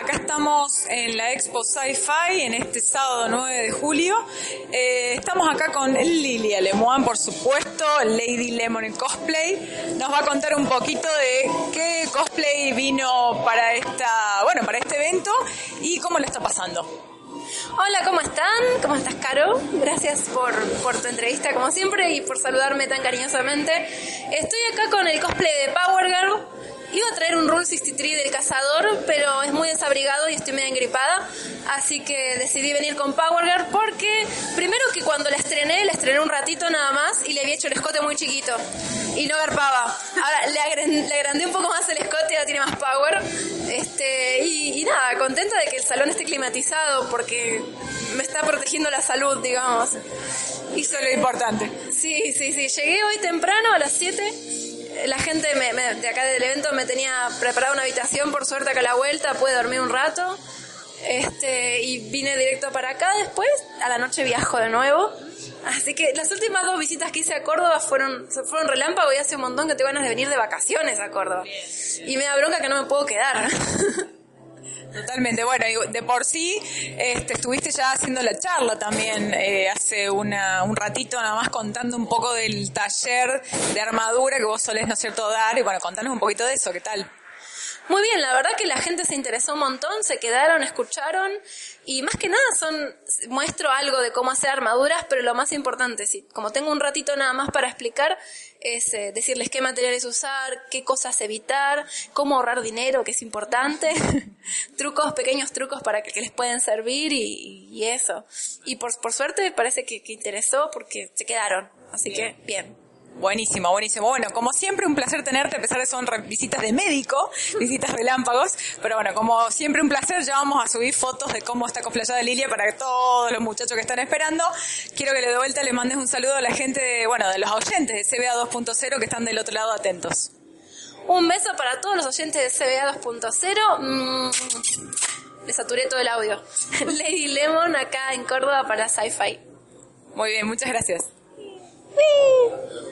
Acá estamos en la Expo Sci-Fi en este sábado 9 de julio. Eh, estamos acá con Lilia Lemoine, por supuesto, Lady Lemon en cosplay. Nos va a contar un poquito de qué cosplay vino para esta, bueno, para este evento y cómo le está pasando. Hola, ¿cómo están? ¿Cómo estás, Caro? Gracias por, por tu entrevista, como siempre, y por saludarme tan cariñosamente. Estoy acá con el cosplay de Power Girl Iba a traer un Rule 63 del cazador, pero es muy desabrigado y estoy medio engripada. Así que decidí venir con Power Girl porque, primero que cuando la estrené, la estrené un ratito nada más y le había hecho el escote muy chiquito. Y no garpaba. Ahora le, agrandé, un poco más el escote y ahora tiene más power. Este, y, y nada, contenta de que el salón esté climatizado porque me está protegiendo la salud, digamos. Hizo lo importante. Sí, sí, sí. Llegué hoy temprano a las 7 la gente de acá del evento me tenía preparada una habitación, por suerte acá a la vuelta, pude dormir un rato. Este, y vine directo para acá después, a la noche viajo de nuevo. Así que las últimas dos visitas que hice a Córdoba fueron, fueron relámpago y hace un montón que te ganas de venir de vacaciones a Córdoba. Y me da bronca que no me puedo quedar. Totalmente, bueno, de por sí este, estuviste ya haciendo la charla también eh, hace una, un ratito nada más contando un poco del taller de armadura que vos solés, ¿no es cierto?, dar y bueno, contanos un poquito de eso, ¿qué tal? Muy bien, la verdad que la gente se interesó un montón, se quedaron, escucharon y más que nada son muestro algo de cómo hacer armaduras, pero lo más importante, sí, como tengo un ratito nada más para explicar, es eh, decirles qué materiales usar, qué cosas evitar, cómo ahorrar dinero, que es importante, trucos, pequeños trucos para que, les pueden servir y, eso. Y por, por suerte parece que, que interesó porque se quedaron, así que bien. Buenísimo, buenísimo. Bueno, como siempre, un placer tenerte, a pesar de que son visitas de médico, visitas relámpagos. Pero bueno, como siempre, un placer. Ya vamos a subir fotos de cómo está cosplayada Lilia para que todos los muchachos que están esperando. Quiero que le de vuelta le mandes un saludo a la gente, de, bueno, de los oyentes de CBA 2.0 que están del otro lado atentos. Un beso para todos los oyentes de CBA 2.0. Mm, le saturé todo el audio. Lady Lemon acá en Córdoba para Sci-Fi. Muy bien, muchas gracias. 위